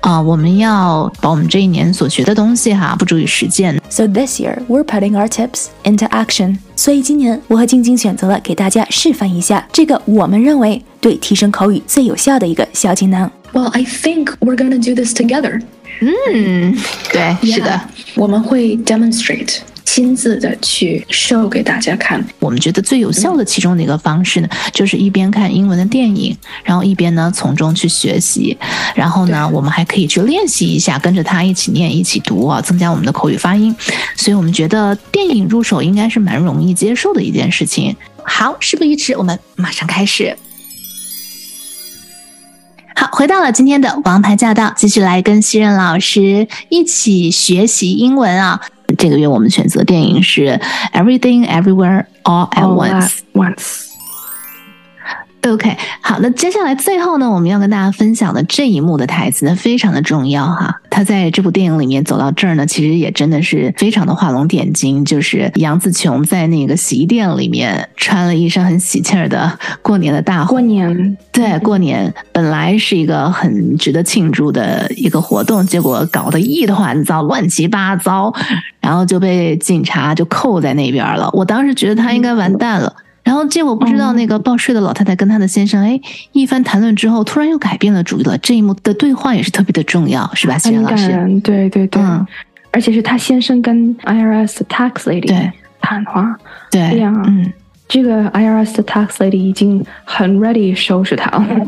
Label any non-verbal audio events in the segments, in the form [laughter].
啊，我们要把我们这一年所学的东西哈，付诸于实践。So this year we're putting our tips into action。所以今年我和晶晶选择了给大家示范一下这个我们认为对提升口语最有效的一个小技能。Well, I think we're gonna do this together. 嗯，对，是的我们会 demonstrate 亲自的去 show 给大家看。我们觉得最有效的其中的一个方式呢，就是一边看英文的电影，然后一边呢从中去学习，然后呢，我们还可以去练习一下，跟着他一起念、一起读啊，增加我们的口语发音。所以我们觉得电影入手应该是蛮容易接受的一件事情。好，事不宜迟，我们马上开始。好，回到了今天的王牌驾到，继续来跟西任老师一起学习英文啊。这个月我们选择电影是《Everything Everywhere All at All Once》。 at once. OK，好，那接下来最后呢，我们要跟大家分享的这一幕的台词呢，非常的重要哈。他在这部电影里面走到这儿呢，其实也真的是非常的画龙点睛。就是杨紫琼在那个洗衣店里面穿了一身很喜气儿的过年的大过，年，对，过年本来是一个很值得庆祝的一个活动，结果搞得一团糟，乱七八糟，然后就被警察就扣在那边了。我当时觉得他应该完蛋了。然后结果不知道那个报税的老太太跟她的先生，哎，一番谈论之后，突然又改变了主意了。这一幕的对话也是特别的重要，是吧，西很然老师？对对对，嗯而且是他先生跟 IRS 的 tax lady 对谈话。对，对呀嗯，这个 IRS 的 tax lady 已经很 ready 收拾他了，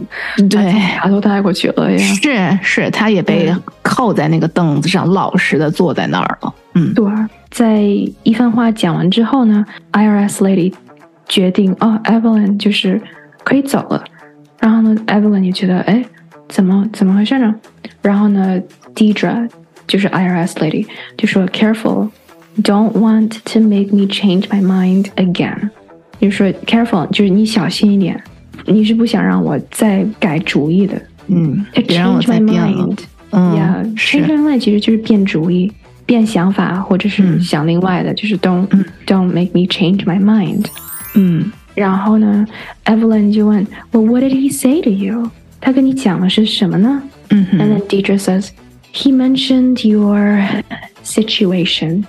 对，他都带过去了呀。是是，他也被嗯扣在那个凳子上，老实的坐在那儿了。嗯，对，在一番话讲完之后呢，IRS lady 决定哦，Evelyn 就是可以走了。然后呢，Evelyn 也觉得哎，怎么怎么回事呢？然后呢，Deirdre 就是 IRS lady 就说 Careful，don't want to make me change my mind again。就说 Careful，就是你小心一点，你是不想让我再改主意的。嗯别让我再变了。嗯，yeah，change my mind 其实就是变主意。变想法，或者是想另外的，嗯、就是 don't、嗯、don't make me change my mind。嗯，然后呢，Evelyn 就问，Well, what did he say to you? 他跟你讲的是什么呢？嗯，And then Deirdre says he mentioned your situation.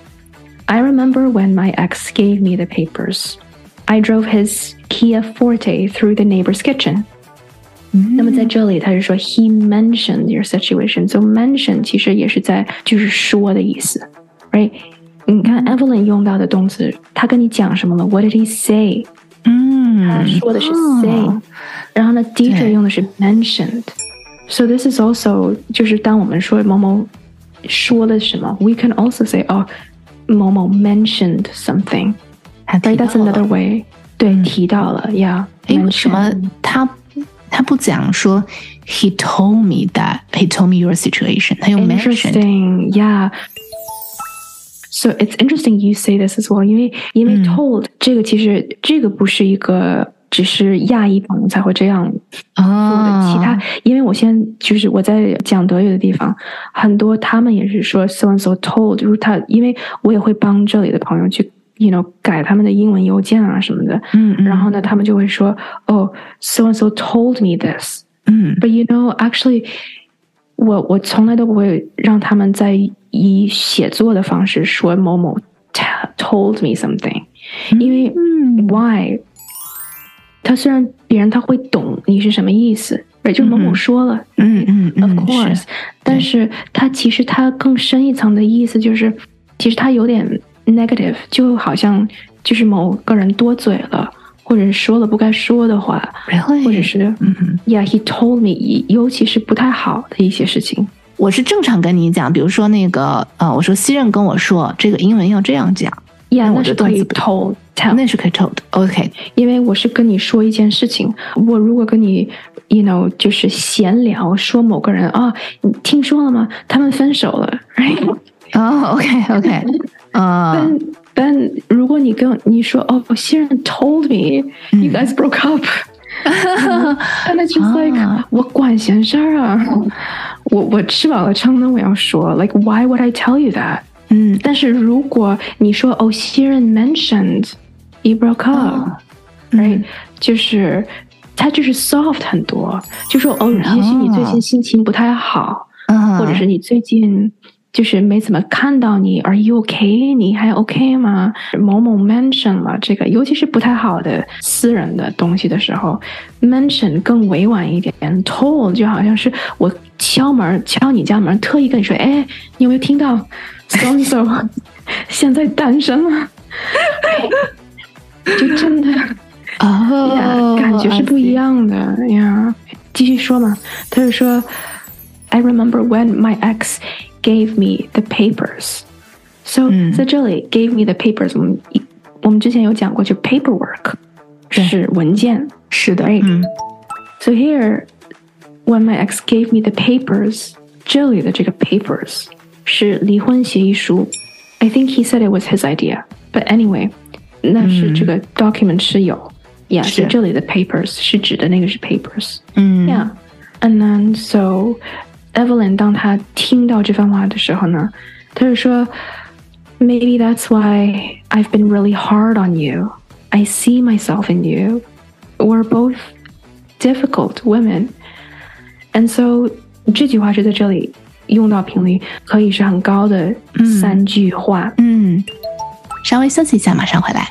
I remember when my ex gave me the papers. I drove his Kia Forte through the neighbor's kitchen. Mm. 那么在这里，他是说 he mentioned your situation，so mention 其实也是在就是说的意思，right？你看 Evelyn 用到的动词，他跟你讲什么了？What did he say？嗯，他说的是哦 say，、然后呢，Deidre 对用的是 mentioned。So this is also 就是当我们说某某说了什么，we can also say 哦，某某 mentioned something。还提 Right? 到 That's 了 another way。对，提到了，yeah。诶，为什么他他不讲说 He told me that he told me your situation，他用 mentioned。 Interesting, yeah. So it's interesting you say this as well，因为因为嗯 told、这个其实这个不是一个只是亚裔朋友才会这样做的，哦，其他因为我现在就是我在讲德语的地方，很多他们也是说 so and so told，就是他因为我也会帮这里的朋友去 you know 改他们的英文邮件啊什么的，嗯嗯，然后呢他们就会说哦 so and so told me this。嗯 But you know, actually， 我我从来都不会让他们在以写作的方式说某某 told me something，、因为嗯。why？他虽然别人他会懂你是什么意思，right？就是某某说了、嗯嗯 o f 嗯 course，、是但是他其实他更深一层的意思就是，其实他有点 negative，就好像就是某个人多嘴了，或者是说了不该说的话，，really，或者是嗯哼。Yeah, he told me，尤其是不太好的一些事情。我是正常跟你讲，比如说那个呃，我说西任跟我说这个英文要这样讲，Yeah，我那是可以的段子不 told 那是可以 told。OK，因为我是跟你说一件事情，我如果跟你，you know，就是闲聊说某个人啊，你听说了吗？他们分手了，right？[laughs] 哦，OK，OK，啊，[laughs] 但但如果你跟你说哦，新人 told me you guys broke up，and [laughs] it's just like 啊我管闲事儿啊，我我吃饱了撑的我要说，like why would I tell you that？嗯但是如果你说哦，新人 mentioned you broke up，、right？、就是他就是 soft 很多，就说哦，也许你最近心情不太好，嗯，或者是你最近 就是没怎么看到你，Are you okay？你还 OK 吗？某某 mention 了这个，尤其是不太好的私人的东西的时候，mention 更委婉一点，told 就好像是我敲门敲你家门，特意跟你说，哎，你有没有听到 so and so [laughs] 现在单身了？[laughs] 就真的。哦呀，感觉是不一样的呀。继续说嘛，他就说，I remember when my ex gave me the papers。So、嗯在这里，gave me the papers，我们一我们之前有讲过，就 paperwork 对是文件。是的， Right 嗯 So here, when my ex gave me the papers，这里的这个 papers 是离婚协议书。I think he said it was his idea, but anyway，那是这个 document 是有。Yeah，是就这里的 papers 是指的那个是 papers。嗯 Yeah, and then so Evelyn 当她听到这番话的时候呢，她就说，Maybe that's why I've been really hard on you. I see myself in you. We're both difficult women. And so 这句话是在这里用到频率可以是很高的三句话。嗯，稍微休息一下，马上回来。